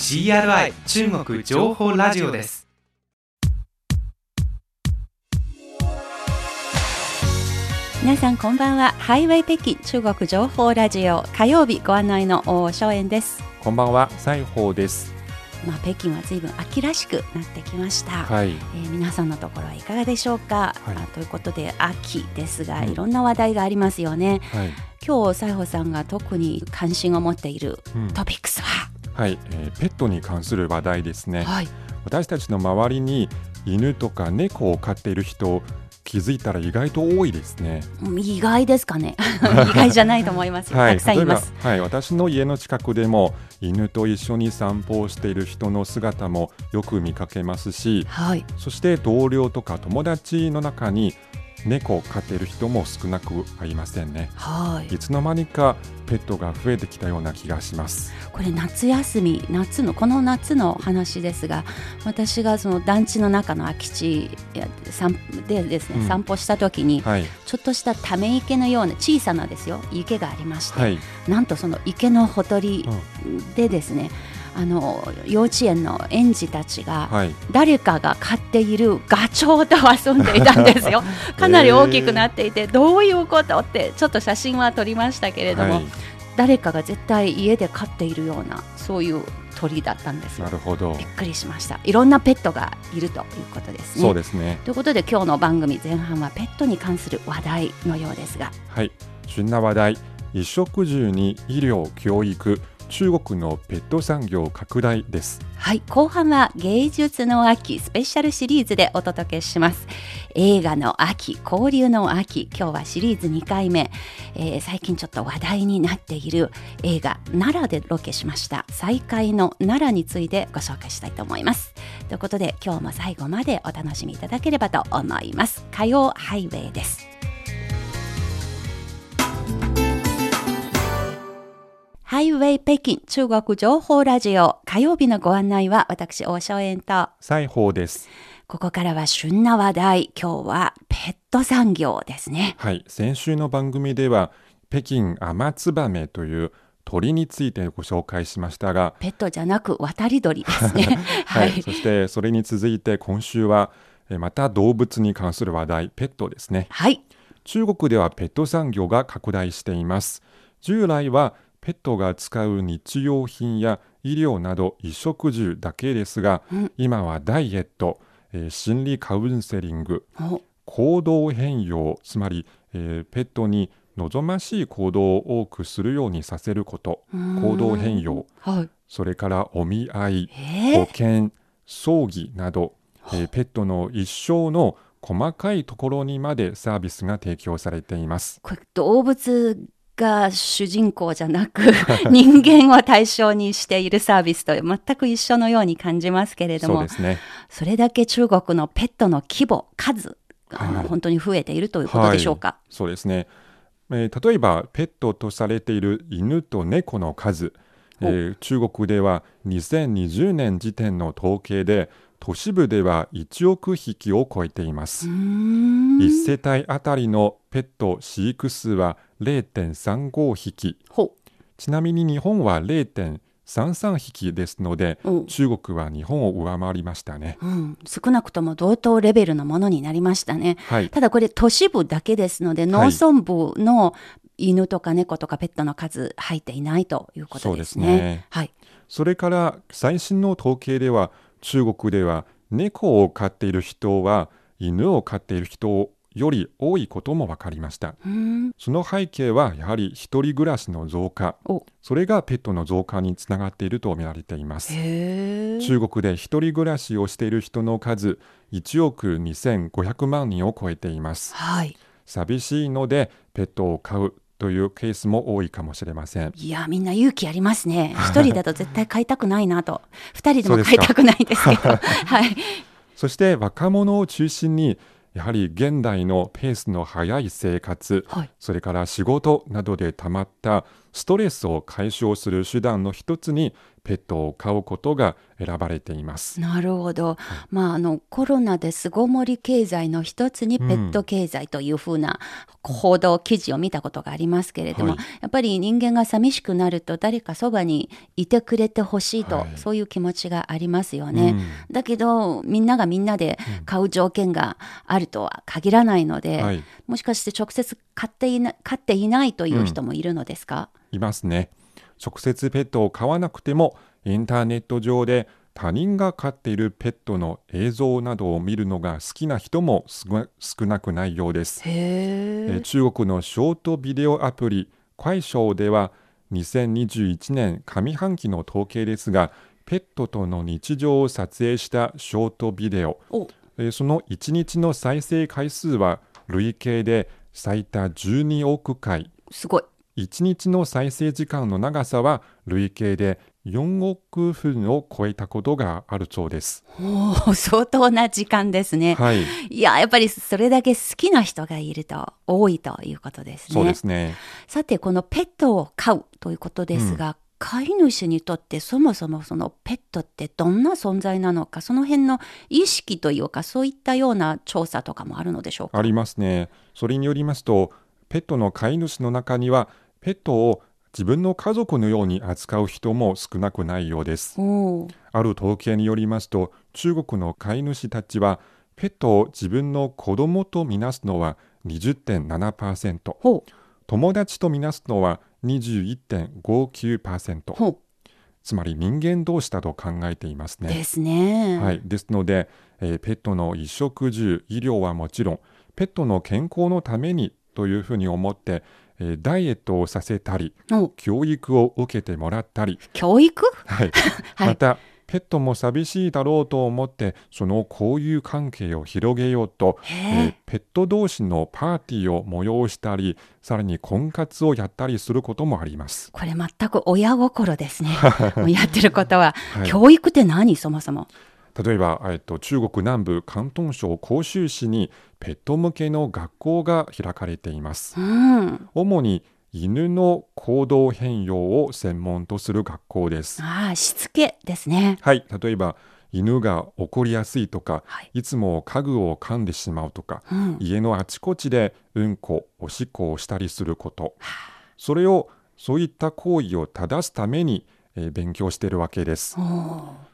CRI 中国情報ラジオです。皆さんこんばんは。ハイウェイ北京中国情報ラジオ。火曜日ご案内の大正円です。こんばんは、西宝です。まあ北京は随分秋らしくなってきました、はい、えー皆さんのところはいかがでしょうか、はい。あということで秋ですが、うんいろんな話題がありますよね。はい、今日西宝さんが特に関心を持っているうん。トピックスは、はい、えーペットに関する話題ですね。はい。私たちの周りに犬とか猫を飼っている人、気づいたら意外と多いですね。うん意外ですかね。意外じゃないと思いますよ、はい、たくさんいます。はい、私の家の近くでも犬と一緒に散歩をしている人の姿もよく見かけますし、はい。そして同僚とか友達の中に猫を飼っている人も少なくありませんね。はいいつの間にかペットが増えてきたような気がします。これ夏休み夏のこの夏の話ですが私がその団地の中の空き地でですね、うん散歩した時にはい、ちょっとしたため池のような小さなですよ池がありまして、はい、なんとその池のほとりでですね、あの幼稚園の園児たちがはい、誰かが飼っているガチョウと遊んでいたんですよ。かなり大きくなっていて、どういうことってちょっと写真は撮りましたけれども、はい、誰かが絶対家で飼っているようなそういう鳥だったんですよ。なるほど。びっ。くりしました。いろんなペットがいるということですね。そうですね。ということで今日の番組前半はペットに関する話題のようですが。はい、旬な話題、衣食住に医療、教育、中国のペット産業拡大です。はい後半は芸術の秋スペシャルシリーズでお届けします。映画の秋交流の秋今日はシリーズ2回目、えー最近ちょっと話題になっている映画奈良でロケしました。再会の奈良についてご紹介したいと思います。ということで今日も最後までお楽しみいただければと思います。火曜ハイウェイです。ハイウェイ北京中国情報ラジオ。火曜日のご案内は私大正円と。西宝です。ここからは旬な話題。今日はペット産業ですね。はい、先週の番組では北京アマツバメという鳥についてご紹介しましたが、ペットじゃなく渡り鳥ですね。は はいい、そしてそれに続いて今週はえまた動物に関する話題。ペットですね。はい。中国ではペット産業が拡大しています。従来はペットが使う日用品や医療など衣食住だけですが、うん。今はダイエット、えー心理カウンセリング、お行動変容つまり、えーペットに望ましい行動を多くするようにさせること行動変容はい。それからお見合いえー、保険葬儀など、えーペットの一生の細かいところにまでサービスが提供されています。動物が主人公じゃなく 人間を対象にしているサービスと全く一緒のように感じますけれどもそうですね。それだけ中国のペットの規模数がはい本当に増えているということでしょうか、そうですね。えー例えばペットとされている犬と猫の数、えー中国では2020年時点の統計で都市部では1億匹を超えています。うーん1世帯あたりのペット飼育数は0.35匹。ほちなみに日本は0.33匹ですので、うん中国は日本を上回りましたね。う、うん、少なくとも同等レベルのものになりましたね。はい。ただこれ都市部だけですので、農村部の犬とか猫とかペットの数入っていないということですね。そうですねはい。それから最新の統計では中国では猫を飼っている人は犬を飼っている人より多いことも分かりました。その背景はやはり一人暮らしの増加、お。それがペットの増加につながっていると見られています。中国で一人暮らしをしている人の数1億2500万人を超えています。はい。寂しいのでペットを飼うというケースも多いかもしれません。いや、みんな勇気ありますね。一人だと絶対飼いたくないなと。二人でも飼いたくないんですけど。はい。そして若者を中心にやはり現代のペースの速い生活、はい。それから仕事などでたまったストレスを解消する手段の一つにペットを飼うことが選ばれています。なるほど。まあ、あの、コロナで巣ごもり経済の一つにペット経済というふうな報道記事を見たことがありますけれども、はいやっぱり人間が寂しくなると誰かそばにいてくれてほしいと、はいそういう気持ちがありますよね。うんだけど、みんながみんなで買う条件があるとは限らないので、はいもしかして直接買っていな買っていないという人もいるのですか、いますね。直接ペットを飼わなくてもインターネット上で他人が飼っているペットの映像などを見るのが好きな人も少少なくないようです。へえ。中国のショートビデオアプリ快手では2021年上半期の統計ですがペットとの日常を撮影したショートビデオ、その1日の再生回数は累計で最多12億回すごい。1日の再生時間の長さは累計で4億分を超えたことがあるそうです。おー 相当な時間ですね。はい、いや、やっぱりそれだけ好きな人がいると多いということですね。そうですね。さて、このペットを飼うということですが、飼い主にとってそもそもそのペットってどんな存在なのか、その辺の意識というか、そういったような調査とかもあるのでしょうか？ありますね。それによりますと、ペットの飼い主の中には、ペットを自分の家族のように扱う人も少なくないようです。ある統計によりますと、中国の飼い主たちは、ペットを自分の子供とみなすのは20.7%、ほう、友達とみなすのは21.59%、ほつまり人間同士だと考えていますう。ね。ですね。はい、ですので、えーペットの衣食住、医療はもちろん、ペットの健康のためにというふうに思って、えーダイエットをさせたり、お教育を受けてもらったり、教育？はい、はいまた、ペットも寂しいだろうと思って、その交友関係を広げようと、へえーえ。ペット同士のパーティーを催したり、さらに婚活をやったりすることもあります。これ全く親心ですね。やってることは。はい教育って何？そもそも。例えば、えっと、中国南部広東省広州市にペット向けの学校が開かれています。うん。主に犬の行動変容を専門とする学校です。ああ、しつけですね。はい、例えば犬が怒りやすいとか、はい。いつも家具を噛んでしまうとか、うん。家のあちこちでうんこ、おしっこをしたりすること、それをそういった行為を正すために、えー勉強しているわけです。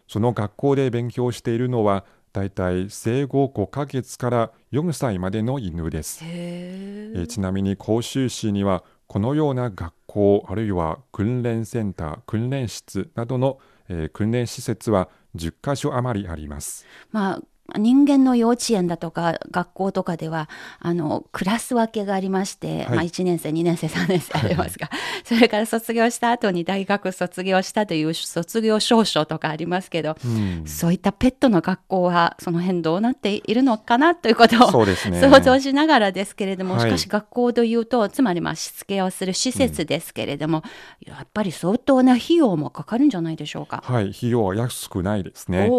その学校で勉強しているのは、だいたい生後5ヶ月から4歳までの犬です。へえ。ちなみに甲州市にはこのような学校あるいは訓練センター訓練室などの、えー訓練施設は10カ所余りあります。まあ、人間の幼稚園だとか学校とかではあのクラス分けがありまして、はい。まあ、1年生2年生3年生ありますが、それから卒業した後に大学卒業したという卒業証書とかありますけど、うん。そういったペットの学校はその辺どうなっているのかなということをね。想像しながらですけれども、はい。しかし学校というとつまりまあしつけをする施設ですけれども、やっぱり相当な費用もかかるんじゃないでしょうか。はい、費用は安くないですね。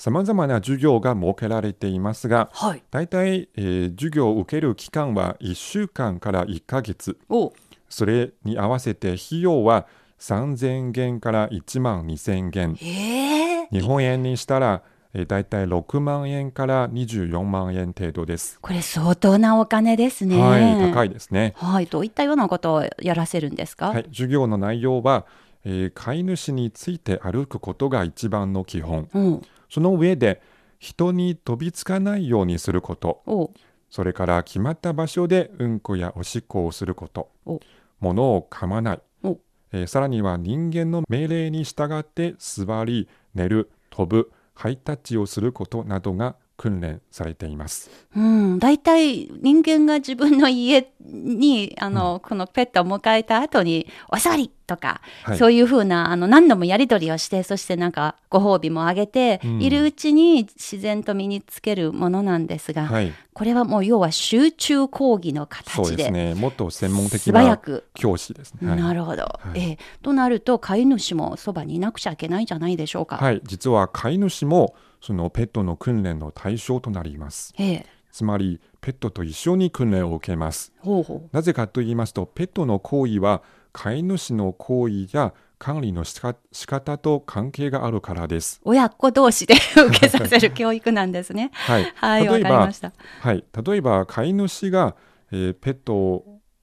さまざまな授業が設けられていますが、はい、だいたい、えー授業を受ける期間は1週間から1ヶ月。おそれに合わせて費用は3000元から1万2000元。ええ日本円にしたら、えー、だいたい6万円から24万円程度です。これ相当なお金ですね。はい、高い。いですね。はい、どういったようなことをやらせるんですか？はい、授業の内容は、えー飼い主について歩くことが一番の基本。うん、その上で、人に飛びつかないようにすること。お、それから決まった場所でうんこやおしっこをすることお。物を噛まない。お、えーさらには人間の命令に従って座り、寝る、飛ぶ、ハイタッチをすることなどが訓練されています。うん、大体人間が自分の家にあの、このペットを迎えた後に「お座り!」とか、はいそういうふうなあの何度もやり取りをしてそしてなんかご褒美もあげて、うんいるうちに自然と身につけるものなんですが、はい、これはもう要は集中講義のそう形でね。もっと専門的なく。教師ですね。はいなるほど、いええとなると飼い主もそばにいなくちゃいけないんじゃないでしょうか。はい、実は飼い主もそのペットの訓練の対象となります。ええつまりペットと一緒に訓練を受けます。ほうほうなぜかと言いますと、ペットの行為は飼い主の行為や管理のしか仕方と関係があるからです。親子同士で受けさせる教育なんですね。はい、はい、わか例えばりました。はい、例えば飼い主が、えーペット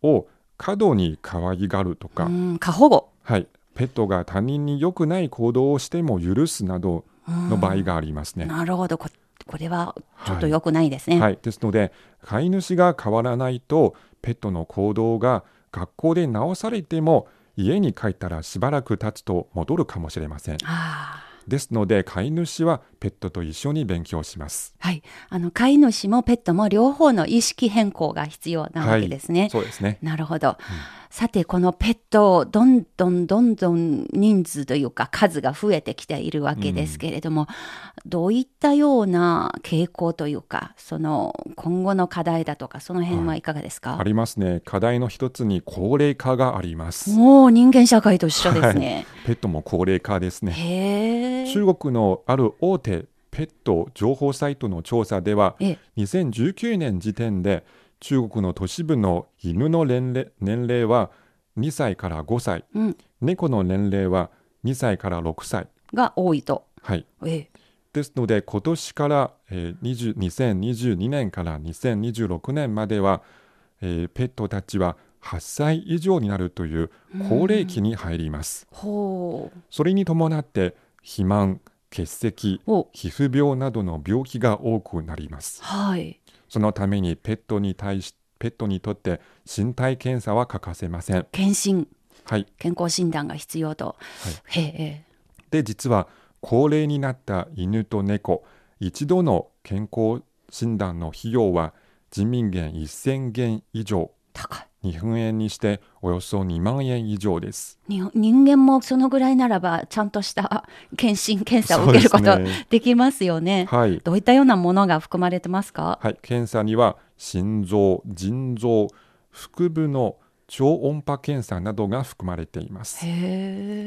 を過度に可愛がるとか、うん、過保護。はい、ペットが他人に良くない行動をしても許すなどの場合がありますね。なるほどこ。これはちょっと良くないですね。はい、ですので飼い主が変わらないとペットの行動が学校で直されても家に帰ったらしばらく経つと戻るかもしれません。あですので飼い主はペットと一緒に勉強します。あはい。あの、飼い主もペットも両方の意識変更が必要なわけですね。そうですね。なるほど。さて、このペット、どんどんどんどん人数というか数が増えてきているわけですけれども、どういったような傾向というか、その今後の課題だとか、その辺はいかがですか、ありますね。課題の一つに高齢化があります。もう人間社会と一緒ですね。ペットも高齢化ですね。中国のある大手ペット情報サイトの調査では、ええ2019年時点で中国の都市部の犬の年齢年齢は2歳から5歳、うん猫の年齢は2歳から6歳。が多いと。はい、ええ。ですので今年から、えー20 2022年から2026年までは、えーペットたちは8歳以上になるという高齢期に入ります。それに伴って肥満、結石、お皮膚病などの病気が多くなります。はい。そのためにペットに対しペットにとって身体検査は欠かせません。検診、はい。健康診断が必要と。へえ。で実は高齢になった犬と猫一度の健康診断の費用は人民元1000元以上高い。日本円にしておよそ2万円以上です。に人間もそのぐらいならばちゃんとした検診検査を受けることねできますよね。はい。どういったようなものが含まれてますか？はい、検査には心臓、腎臓、腹部の超音波検査などが含まれています。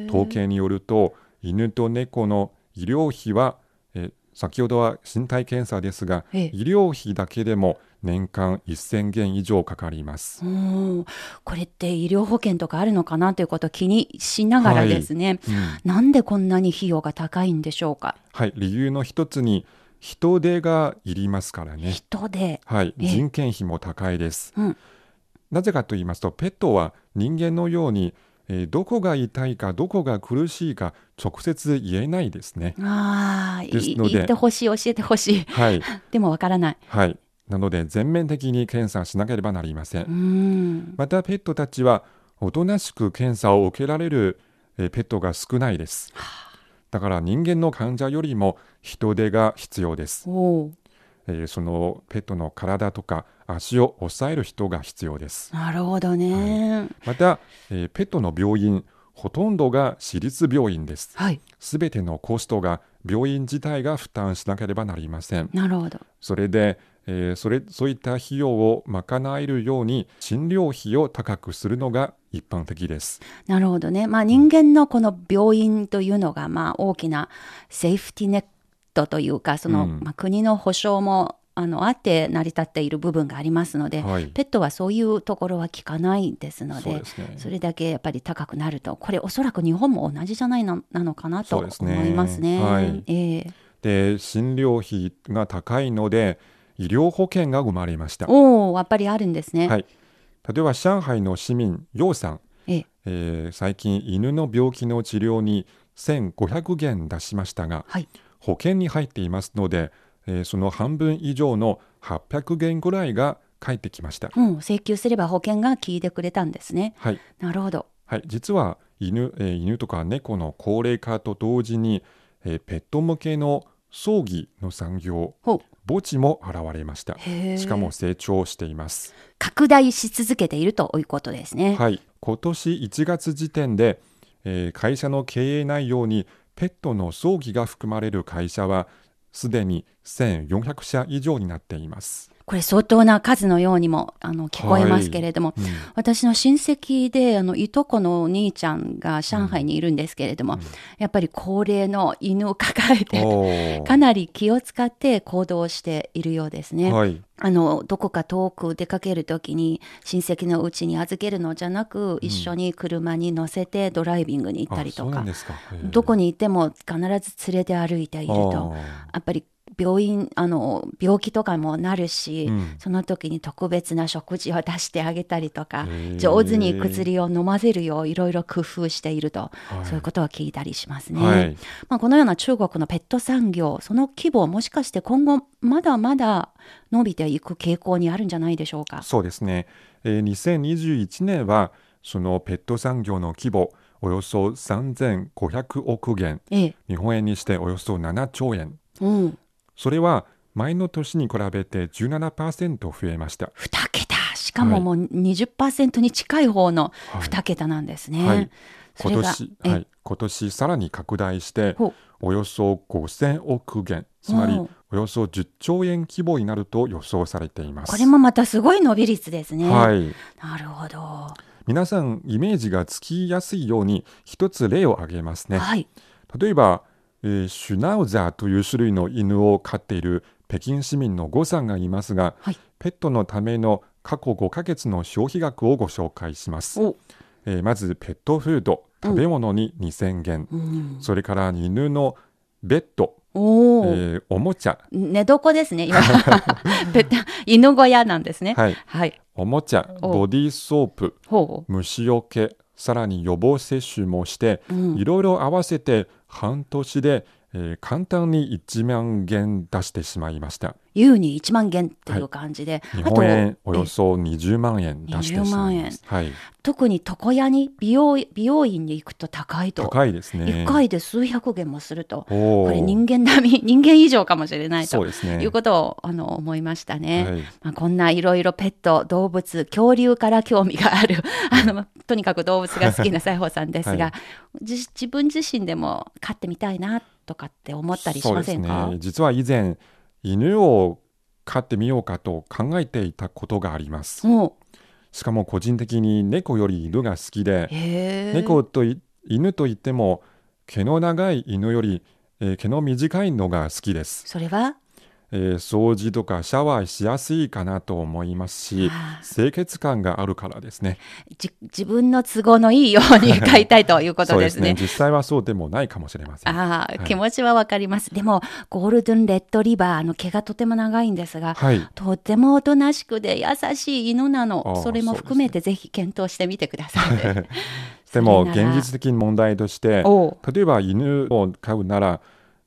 統計によると犬と猫の医療費は、えー先ほどは身体検査ですが、ええ医療費だけでも年間1000元以上かかります。うんこれって医療保険とかあるのかなということを気にしながらですね、うんなんでこんなに費用が高いんでしょうか？はい、理由の一つに人手がいりますからね。人で、はい、ええ人件費も高いです。うんなぜかと言いますと、ペットは人間のように、えーどこが痛いか、どこが苦しいか、直接言えないですね。ああ、言ってほしい、教えてほしい。はい、でもわからない。はい。なので、全面的に検査しなければなりませんう。ん。また、ペットたちは、おとなしく検査を受けられる、えーペットが少ないです。だから、人間の患者よりも人手が必要です。えーそのペットの体とか足を押さえる人が必要です。なるほどね。また、えーペットの病院、ほとんどが私立病院です。はい。すべてのコストが病院自体が負担しなければなりません。なるほど。それで、えーそれそういった費用を賄えるように診療費を高くするのが一般的です。なるほどね。まあ人間のこの病院というのがまあ大きなセーフティネットというか、その、うんまあ国の保障もあのあって成り立っている部分がありますので、はいペットはそういうところは効かないですので、ね。それだけやっぱり高くなると、これおそらく日本も同じじゃないのなのかなと思そうですねいますね。はいええで、診療費が高いので医療保険が生まれました。おお、やっぱりあるんですね。はい。例えば上海の市民、楊さん、えええー最近犬の病気の治療に1500元出しましたが、はい。保険に入っていますので、えーその半分以上の800元ぐらいが返ってきました。うん、請求すれば保険が効いてくれたんですね。はい。なるほど。はい、実は犬,、えー犬とか猫の高齢化と同時に、えーペット向けの葬儀の産業、ほう墓地も現れました。しかも成長しています。拡大し続けているということですね。はい、今年1月時点で、えー会社の経営内容にペットの葬儀が含まれる会社はすでに1400社以上になっています。これ相当な数のようにもあの聞こえますけれども、うん。私の親戚であのいとこのお兄ちゃんが上海にいるんですけれども、やっぱり高齢の犬を抱えてかなり気を使って行動しているようですね。はい、あのどこか遠く出かけるときに親戚のうちに預けるのじゃなく、一緒に車に乗せてドライビングに行ったりとかうなんか。どこにいても必ず連れて歩いていると。やっぱり病院あの病気とかもなるし、うん。その時に特別な食事を出してあげたりとか上手に薬を飲ませるよういろいろ工夫していると、はい。そういうことを聞いたりしますね。はい。まあ、このような中国のペット産業その規模もしかして今後まだまだ伸びていく傾向にあるんじゃないでしょうか？そうですね、えー2021年はそのペット産業の規模およそ3500億元。ええ。日本円にしておよそ7兆円。うん、それは前の年に比べて17%増えました。2桁。しかももう20%に近い方のはい。2桁なんですね。はい。それが今年、えはい、今年さらに拡大しておよそ5000億元。つまりおよそ10兆円規模になると予想されています。これもまたすごい伸び率ですね。はい。なるほど。皆さんイメージがつきやすいように一つ例を挙げますね、はい。例えば、えーシュナウザーという種類の犬を飼っている北京市民の呉さんがいますが、はい。ペットのための過去5ヶ月の消費額をご紹介します、お、えーまずペットフード食べ物に2000元、うん、それから犬のベッド、おお、えーおもちゃ、寝床ですね。今。ペット犬小屋なんですね。はい、はい。おもちゃお。ボディーソープほ虫除けさらに予防接種もして、いろいろ合わせて半年で、えー簡単に1万元出してしまいました。優に1万元という感じで、日あと本円およえそ20万円出してしまいます、はい、特に床屋に美容美容院に行くと高いと。高いですね。1回で数百元もすると。これ人間並み、人間以上かもしれないと。ね。いうことをあの思いましたね。はい。まあ、こんないろいろペット、動物、恐竜から興味がある、あの、とにかく動物が好きな西郷さんですが、はい。じ自分自身でも飼ってみたいなとかって思ったりしませんか？そうですね実は以前犬を飼ってみようかと考えていたことがあります。お。しかも個人的に猫より犬が好きで。猫とい犬といっても毛の長い犬より、えー。毛の短いのが好きですそれはえー掃除とかシャワーしやすいかなと思いますし清潔感があるからですね。じ自分の都合のいいように飼いたいということ ですね。実際はそうでもないかもしれません。ああ、はい気持ちはわかります。でも、ゴールデンレッドリバーの毛がとても長いんですが、はい、とてもおとなしくで優しい犬なあの。あそれも含めてぜひ検討してみてくださいね。でも現実的に問題として例えば犬を飼うなら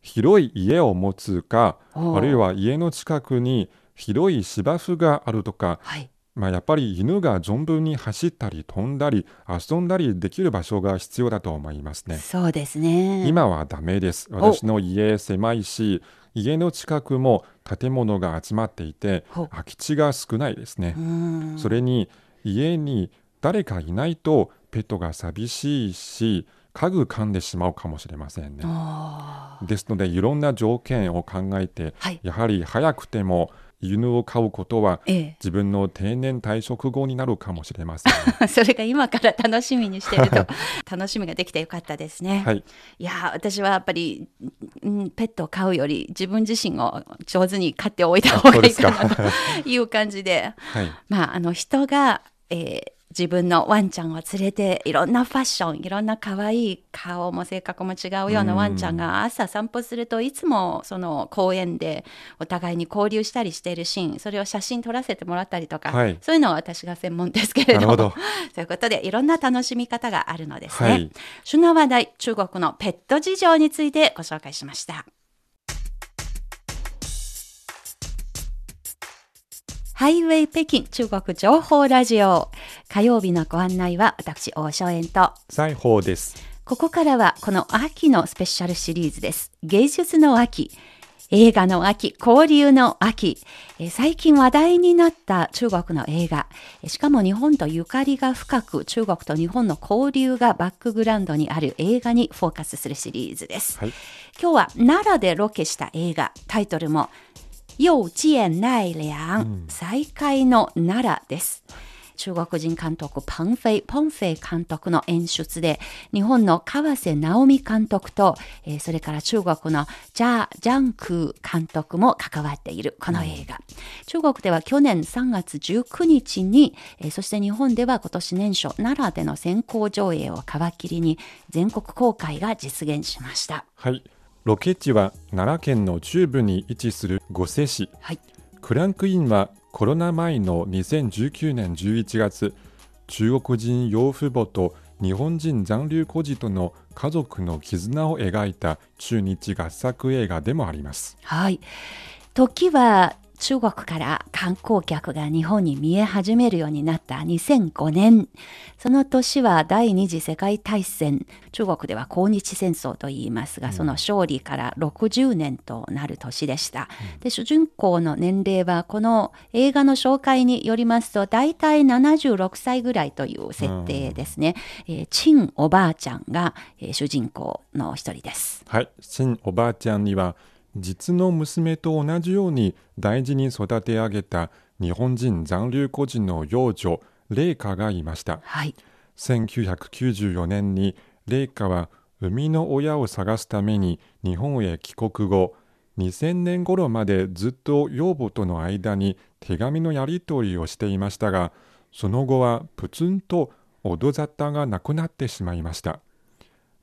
広い家を持つかあるいは家の近くに広い芝生があるとか、はい。まあ、やっぱり犬が存分に走ったり飛んだり遊んだりできる場所が必要だと思いますね。そうですね。今はダメです。私の家狭いし、家の近くも建物が集まっていて空き地が少ないですねう。んそれに家に誰かいないとペットが寂しいし、家具噛んでしまうかもしれませんね。あですので、いろんな条件を考えて、はいやはり早くても犬を飼うことは自分の定年退職後になるかもしれません、ね。え。それが今から楽しみにしていると、楽しみができてよかったですね。はい、いやー私はやっぱり、うん、ペットを飼うより自分自身を上手に飼っておいた方がいいかなという感じではい、まああの人が、えー自分のワンちゃんを連れていろんなファッションいろんな可愛い顔も性格も違うようなワンちゃんが朝散歩するといつもその公園でお互いに交流したりしているシーンそれを写真撮らせてもらったりとか、はい。そういうのは私が専門ですけれども。なるほど。そういうことでいろんな楽しみ方があるのですね。はい。旬な話題中国のペット事情についてご紹介しましたハイウェイ北京中国情報ラジオ火曜日のご案内は私王正円と裁縫です。ここからはこの秋のスペシャルシリーズです芸術の秋映画の秋、交流の秋、えー最近話題になった中国の映画、えーしかも日本とゆかりが深く、中国と日本の交流がバックグラウンドにある映画にフォーカスするシリーズです。はい。今日は奈良でロケした映画、タイトルも、又见奈良、再会の奈良です。中国人監督パンフェイ、ポンフェイ監督の演出で、日本の河瀨直美監督と、えーそれから中国のジャー・ジャンクー監督も関わっているこの映画。中国では去年3月19日に、えーそして日本では今年年初、奈良での先行上映を皮切りに全国公開が実現しました。はい。ロケ地は奈良県の中部に位置する御所市。はい。クランクインはコロナ前の2019年11月、中国人養父母と日本人残留孤児との家族の絆を描いた中日合作映画でもあります。はい。時は中国から観光客が日本に見え始めるようになった2005年。その年は第二次世界大戦。中国では抗日戦争と言いますが、その勝利から60年となる年でした。で、主人公の年齢はこの映画の紹介によりますと、大体76歳ぐらいという設定ですね。えーチンおばあちゃんが、えー主人公の一人です。はい、新おばあちゃんには実の娘と同じように大事に育て上げた日本人残留孤児の幼女麗華がいましたはい。1994年に麗華は生みの親を探すために日本へ帰国後2000年頃までずっと養母との間に手紙のやり取りをしていましたがその後はプツンと音沙汰がなくなってしまいました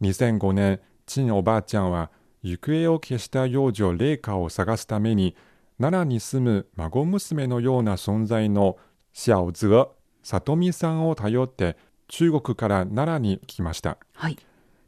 2005年陳おばあちゃんは行方を消した幼女麗華を探すために奈良に住む孫娘のような存在の小泽里美さんを頼って中国から奈良に来ましたはい。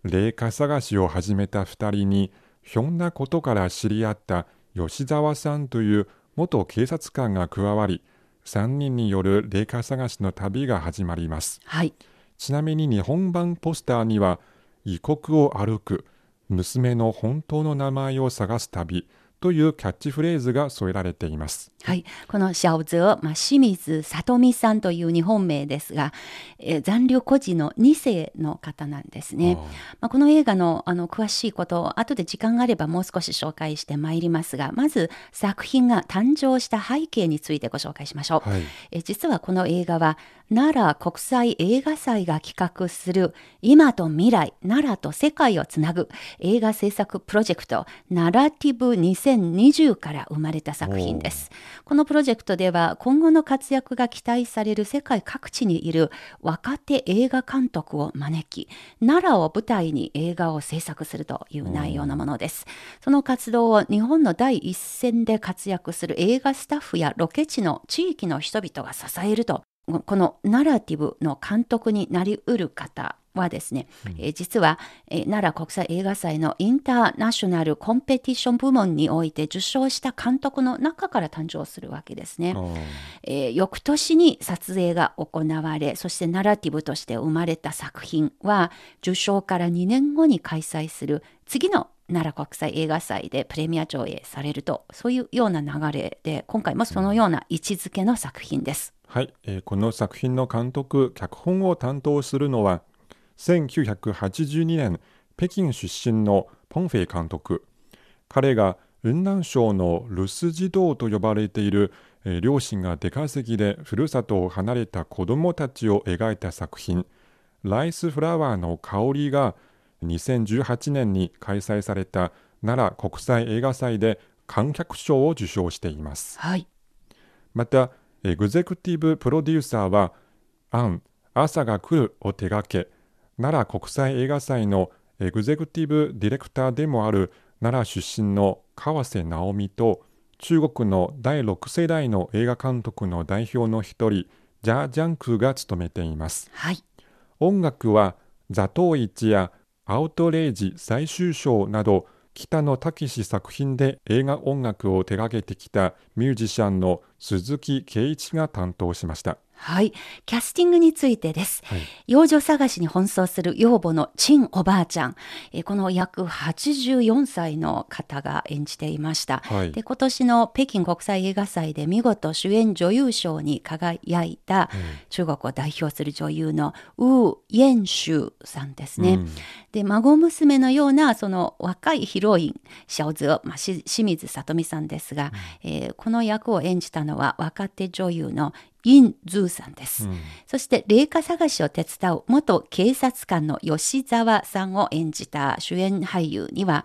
麗華探しを始めた2人にひょんなことから知り合った吉沢さんという元警察官が加わり3人による麗華探しの旅が始まりますはい。ちなみに日本版ポスターには異国を歩く娘の本当の名前を探す旅というキャッチフレーズが添えられています。はい。この小泽、まあ、清水里美さんという日本名ですが、えー残留孤児の2世の方なんですね。まあ、この映画のあの詳しいことを後で時間があればもう少し紹介してまいりますが、まず作品が誕生した背景についてご紹介しましょう。はい。えー実はこの映画は奈良国際映画祭が企画する今と未来奈良と世界をつなぐ映画制作プロジェクトナラティブ2020から生まれた作品です。このプロジェクトでは今後の活躍が期待される世界各地にいる若手映画監督を招き奈良を舞台に映画を制作するという内容のものです。その活動を日本の第一線で活躍する映画スタッフやロケ地の地域の人々が支えるとこのナラティブの監督になりうる方はですね、えー実は、えー奈良国際映画祭のインターナショナルコンペティション部門において受賞した監督の中から誕生するわけですね。えー翌年に撮影が行われそしてナラティブとして生まれた作品は受賞から2年後に開催する次の奈良国際映画祭でプレミア上映されるとそういうような流れで今回もそのような位置づけの作品です。はい、えーこの作品の監督、脚本を担当するのは、1982年、北京出身のポンフェイ監督。彼が雲南省の留守児童と呼ばれている、えー両親が出稼ぎでふるさとを離れた子供たちを描いた作品、ライスフラワーの香りが2018年に開催された奈良国際映画祭で観客賞を受賞しています。はい、また、エグゼクティブプロデューサーは、アン、朝が来るを手掛け、奈良国際映画祭のエグゼクティブディレクターでもある奈良出身の川瀬直美と、中国の第6世代の映画監督の代表の一人、ジャー・ジャンクが務めています。はい、音楽は、座頭市やアウトレイジ最終章など、北野武作品で映画音楽を手がけてきたミュージシャンの鈴木圭一が担当しました。はい。キャスティングについてです。はい養女探しに奔走する養母のチンおばあちゃん。えーこの約84歳の方が演じていました。はいで、今年の北京国際映画祭で見事主演女優賞に輝いた中国を代表する女優のウー・イェンシュさんですね。うんで、孫娘のようなその若いヒロイン、シャオズオ、まあ、し清水さとみさんですが、えーこの役を演じたのは若手女優のイン・ズーさんです。うんそして麗華探しを手伝う元警察官の吉沢さんを演じた主演俳優には、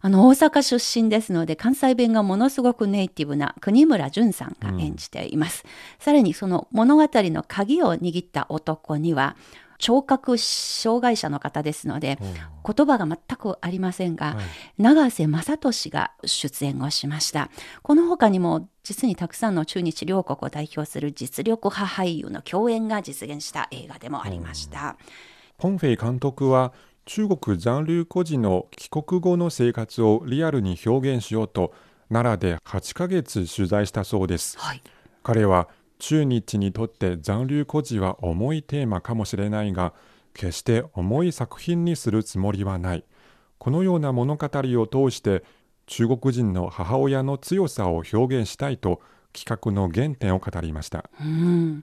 あの大阪出身ですので関西弁がものすごくネイティブな国村隼さんが演じています。さらにその物語の鍵を握った男には、聴覚障害者の方ですので、言葉が全くありませんが、はい永瀬正敏が出演をしました。この他にも実にたくさんの中日両国を代表する実力派俳優の共演が実現した映画でもありました。ポンフェイ監督は中国残留孤児の帰国後の生活をリアルに表現しようと奈良で8ヶ月取材したそうです。はい。彼は中日にとって残留孤児は重いテーマかもしれないが決して重い作品にするつもりはないこのような物語を通して中国人の母親の強さを表現したいと企画の原点を語りましたうん。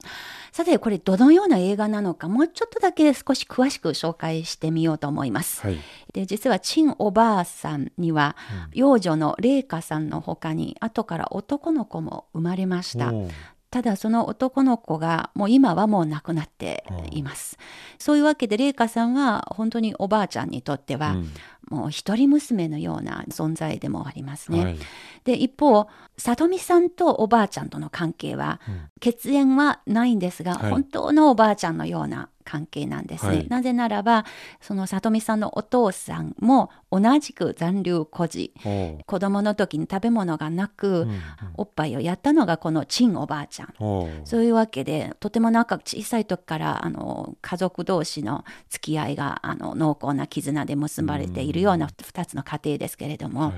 さて、これどのような映画なのか、もうちょっとだけ少し詳しく紹介してみようと思います。はいで実はチンおばあさんには、養女の麗華さんの他に後から男の子も生まれました。ただその男の子がもう今はもう亡くなっています。そういうわけで麗華さんは本当におばあちゃんにとっては、うんもう一人娘のような存在でもありますね。はい。で一方里美さんとおばあちゃんとの関係は、血縁はないんですが、はい。本当のおばあちゃんのような関係なんですね。はい。なぜならばその里美さんのお父さんも同じく残留孤児。子供の時に食べ物がなく、うんおっぱいをやったのがこのチンおばあちゃん。そういうわけでとてもなんか小さい時からあの家族同士の付き合いがあの濃厚な絆で結ばれているような2つの家庭ですけれども、はい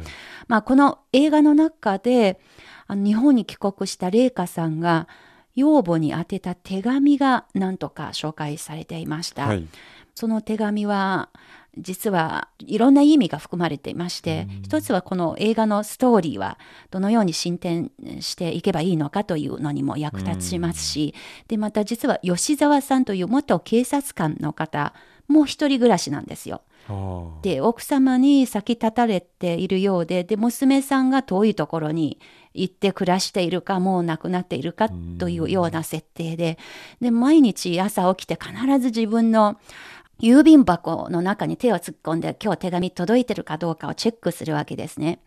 まあ、この映画の中であの日本に帰国した麗華さんが養母に宛てた手紙が何とか紹介されていました。はいその手紙は実はいろんな意味が含まれていまして、一つはこの映画のストーリーはどのように進展していけばいいのかというのにも役立ちますし、でまた実は吉沢さんという元警察官の方もう一人暮らしなんですよ。で奥様に先立たれているようでで娘さんが遠いところに行って暮らしているかもう亡くなっているかというような設定でで毎日朝起きて必ず自分の郵便箱の中に手を突っ込んで今日手紙届いてるかどうかをチェックするわけですね。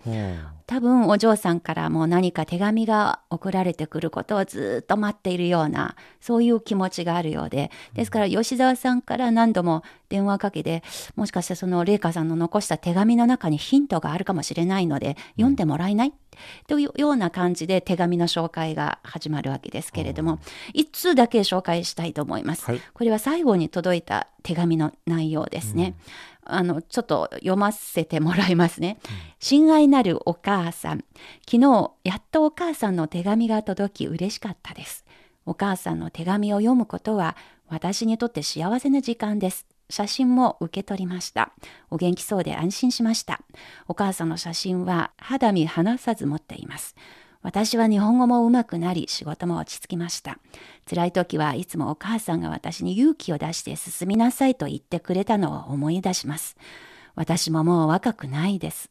多分お嬢さんからも何か手紙が送られてくることをずっと待っているようなそういう気持ちがあるようで。ですから吉沢さんから何度も電話かけてもしかしてその麗華さんの残した手紙の中にヒントがあるかもしれないので読んでもらえない、というような感じで手紙の紹介が始まるわけですけれども一通だけ紹介したいと思います。はい。これは最後に届いた手紙の内容ですね。あの、ちょっと読ませてもらいますね。親愛なるお母さん。昨日、やっとお母さんの手紙が届き嬉しかったです。お母さんの手紙を読むことは私にとって幸せな時間です。写真も受け取りました。お元気そうで安心しました。お母さんの写真は肌身離さず持っています。私は日本語も上手くなり仕事も落ち着きました。辛い時はいつもお母さんが私に勇気を出して進みなさいと言ってくれたのを思い出します。私ももう若くないです。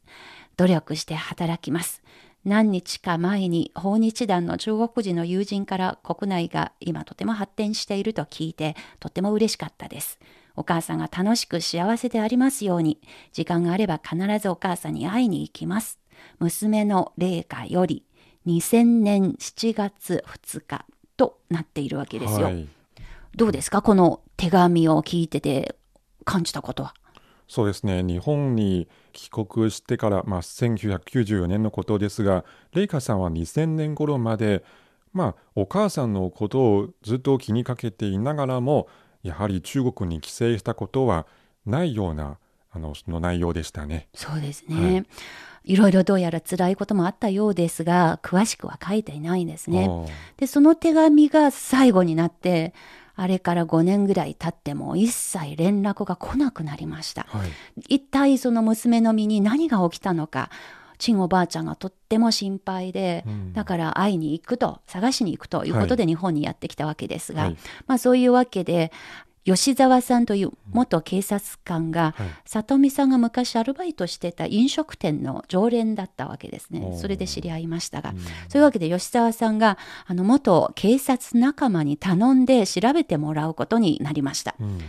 努力して働きます。何日か前に訪日団の中国人の友人から国内が今とても発展していると聞いてとても嬉しかったです。お母さんが楽しく幸せでありますように時間があれば必ずお母さんに会いに行きます。娘の麗華より2000年7月2日となっているわけですよ。はいどうですか？この手紙を聞いてて感じたことは。そうですね日本に帰国してから、まあ、1994年のことですが麗華さんは2000年頃まで、まあ、お母さんのことをずっと気にかけていながらもやはり中国に帰省したことはないようなあのその内容でしたね。そうですね。いろいろどうやら辛いこともあったようですが、詳しくは書いていないんですね。で、その手紙が最後になって、あれから5年ぐらい経っても一切連絡が来なくなりました。はい。一体その娘の身に何が起きたのか、チンおばあちゃんがとっても心配で、うんだから会いに行くと、探しに行くということで日本にやってきたわけですが、はいまあそういうわけで、吉沢さんという元警察官が、はい。里美さんが昔アルバイトしてた飲食店の常連だったわけですね。それで知り合いましたが、うん。そういうわけで吉沢さんがあの元警察仲間に頼んで調べてもらうことになりました。うん。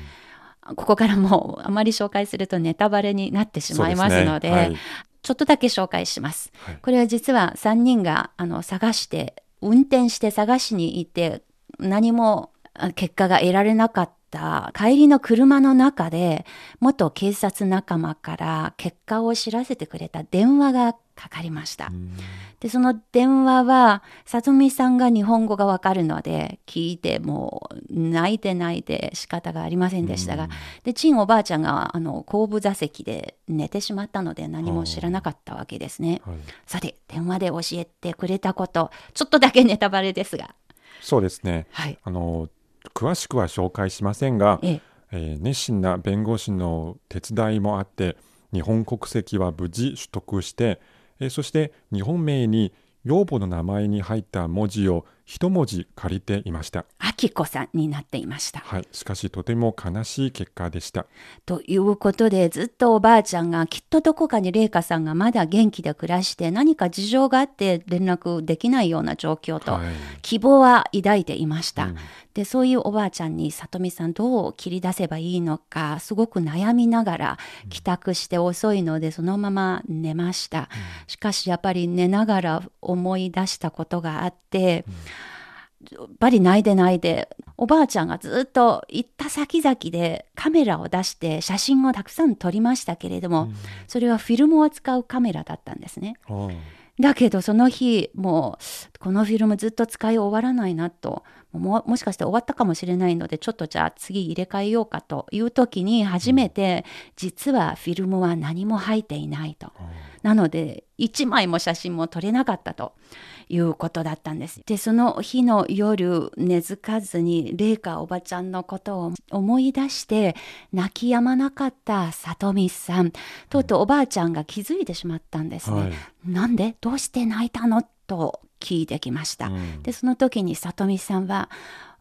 ここからもうあまり紹介するとネタバレになってしまいますので、そうすね。ちょっとだけ紹介します。はい。これは実は3人があの探して、運転して探しに行って、何もあ結果が得られなかった帰りの車の中で、元警察仲間から結果を知らせてくれた電話がかかりました。うんで、その電話は、さとみさんが日本語がわかるので、聞いてもう泣いて泣いて仕方がありませんでしたが、で、チンおばあちゃんがあの後部座席で寝てしまったので何も知らなかったわけですね。はいさて、電話で教えてくれたこと、ちょっとだけネタバレですが。そうですね。はい。あの詳しくは紹介しませんが、ええ、えー熱心な弁護士の手伝いもあって日本国籍は無事取得して、えーそして日本名に養母の名前に入った文字を一文字借りていました、あきこさんになっていました。はい、しかしとても悲しい結果でした。ということで、ずっとおばあちゃんが、きっとどこかに麗華さんがまだ元気で暮らして、何か事情があって連絡できないような状況と、はい。希望は抱いていました。うん。で、そういうおばあちゃんに、さとみさんどう切り出せばいいのか、すごく悩みながら、帰宅して遅いので、そのまま寝ました。しかし、やっぱり寝ながら思い出したことがあって、やっぱり泣いて泣いて、おばあちゃんがずっと行った先々でカメラを出して写真をたくさん撮りましたけれども、それはフィルムを使うカメラだったんですね。だけどその日もうこのフィルムずっと使い終わらないなとももしかして終わったかもしれないのでちょっとじゃあ次入れ替えようかという時に初めて実はフィルムは何も入っていないと。なので1枚も写真も撮れなかったということだったんです。でその日の夜寝つかずに麗華おばちゃんのことを思い出して泣き止まなかった里美さんとうとうおばあちゃんが気づいてしまったんですね。はいなんでどうして泣いたの？と聞いてきました。うんでその時に里美さんは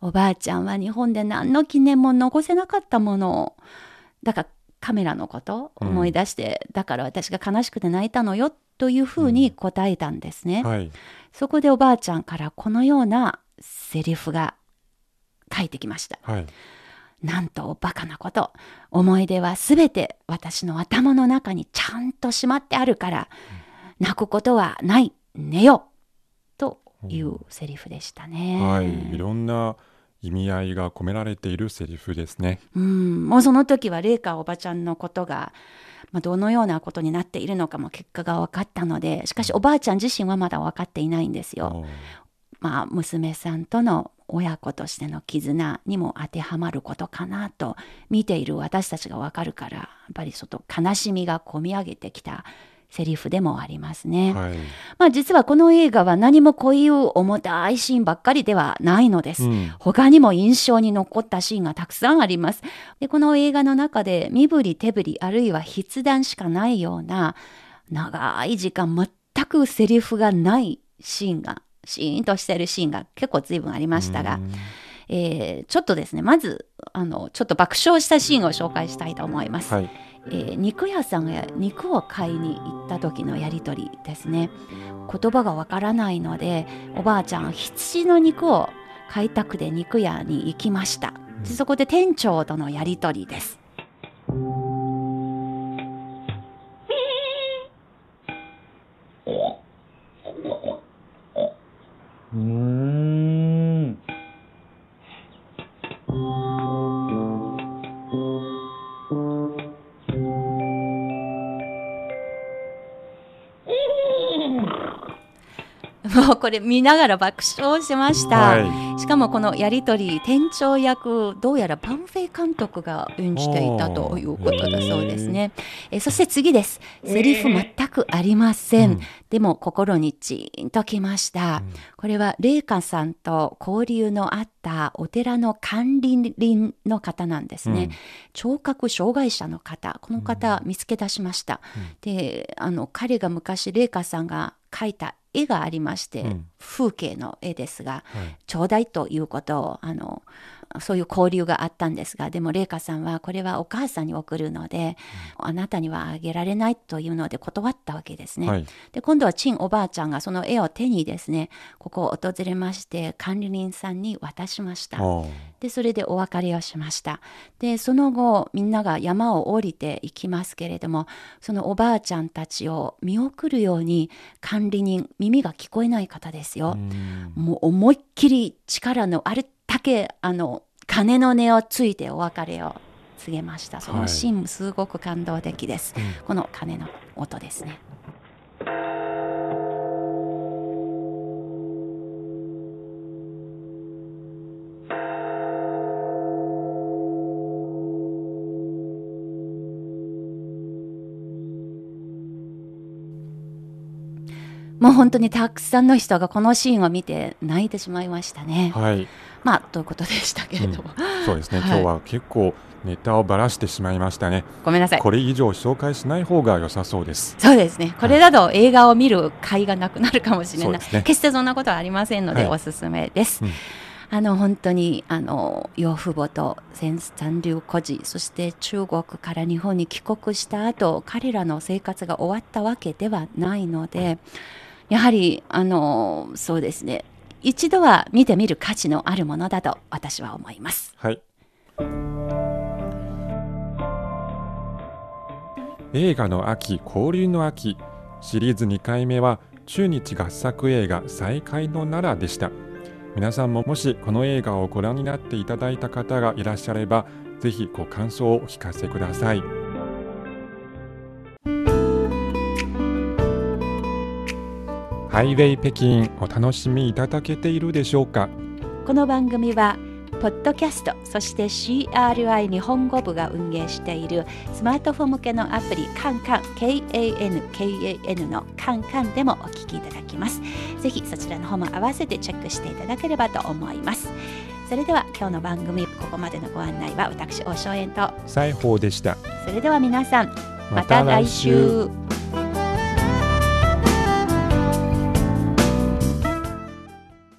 おばあちゃんは日本で何の記念も残せなかったものをだからカメラのことを思い出して、だから私が悲しくて泣いたのよというふうに答えたんですね。はいそこでおばあちゃんからこのようなセリフが返ってきました。はいなんとバカなこと。思い出はすべて私の頭の中にちゃんとしまってあるから、泣くことはない。寝よう。というセリフでしたね。はいいろんな意味合いが込められているセリフですね。うん、もうその時は麗華おばちゃんのことが、まあ、どのようなことになっているのかも結果が分かったのでしかしおばあちゃん自身はまだ分かっていないんですよ。まあ、娘さんとの親子としての絆にも当てはまることかなと見ている私たちがわかるからやっぱりちょっと悲しみがこみ上げてきたセリフでもありますね。はいまあ実はこの映画は何もこういう重たいシーンばっかりではないのです。うん他にも印象に残ったシーンがたくさんあります。で、この映画の中で身振り手振りあるいは筆談しかないような長い時間全くセリフがないシーンが、シーンとしているシーンが結構随分ありましたが、えーちょっとですね、まず、あの、ちょっと爆笑したシーンを紹介したいと思います。はいえー肉屋さんが肉を買いに行った時のやり取りですね。言葉がわからないのでおばあちゃん羊の肉を買いたくて肉屋に行きました。でそこで店長とのやり取りですも うこれ見ながら爆笑しました。はしかもこのやりとり店長役どうやらパンフェイ監督が演じていたということだそうですね。えそして次です。セリフ全くありません。うんでも心にチーンときました。これは麗華さんと交流のあったお寺の管理人の方なんですね。うん聴覚障害者の方、この方見つけ出しました。で、あの彼が昔麗華さんが描いた絵がありまして、うん。風景の絵ですが、はい。ちょうだいということをあのそういう交流があったんですがでも麗華さんはこれはお母さんに送るので、あなたにはあげられないというので断ったわけですね。はい。で今度はチンおばあちゃんがその絵を手にですねここを訪れまして管理人さんに渡しました。でそれでお別れをしました。でその後みんなが山を降りていきますけれどもそのおばあちゃんたちを見送るように管理人耳が聞こえない方ですよ、もう思いっきり力のあるだけあの鐘の音をついてお別れを告げました。そのシーンすごく感動的です、この鐘の音ですね。もう本当にたくさんの人がこのシーンを見て泣いてしまいましたね。はい、まあということでしたけれども、そうですね、はい今日は結構ネタをばらしてしまいましたね。ごめんなさい。これ以上紹介しない方が良さそうです。そうですね。これだと映画を見る甲斐がなくなるかもしれない。ね決してそんなことはありませんので、はいおすすめです。うんあの本当にあの養父母と全残留孤児そして中国から日本に帰国した後彼らの生活が終わったわけではないのでやはりあのそうですね一度は見てみる価値のあるものだと私は思います。はい。映画の秋、交流の秋、シリーズ2回目は中日合作映画再開の奈良でした。皆さんももしこの映画をご覧になっていただいた方がいらっしゃれば、ぜひご感想をお聞かせください。ハイウェイ北京お楽しみいただけているでしょうか？この番組はポッドキャストそして CRI 日本語部が運営しているスマートフォン向けのアプリカンカン KANKAN のカンカンでもお聞きいただきます。ぜひそちらの方も合わせてチェックしていただければと思います。それでは今日の番組ここまでのご案内は私大正円と。西宝でした。それでは皆さんまた来週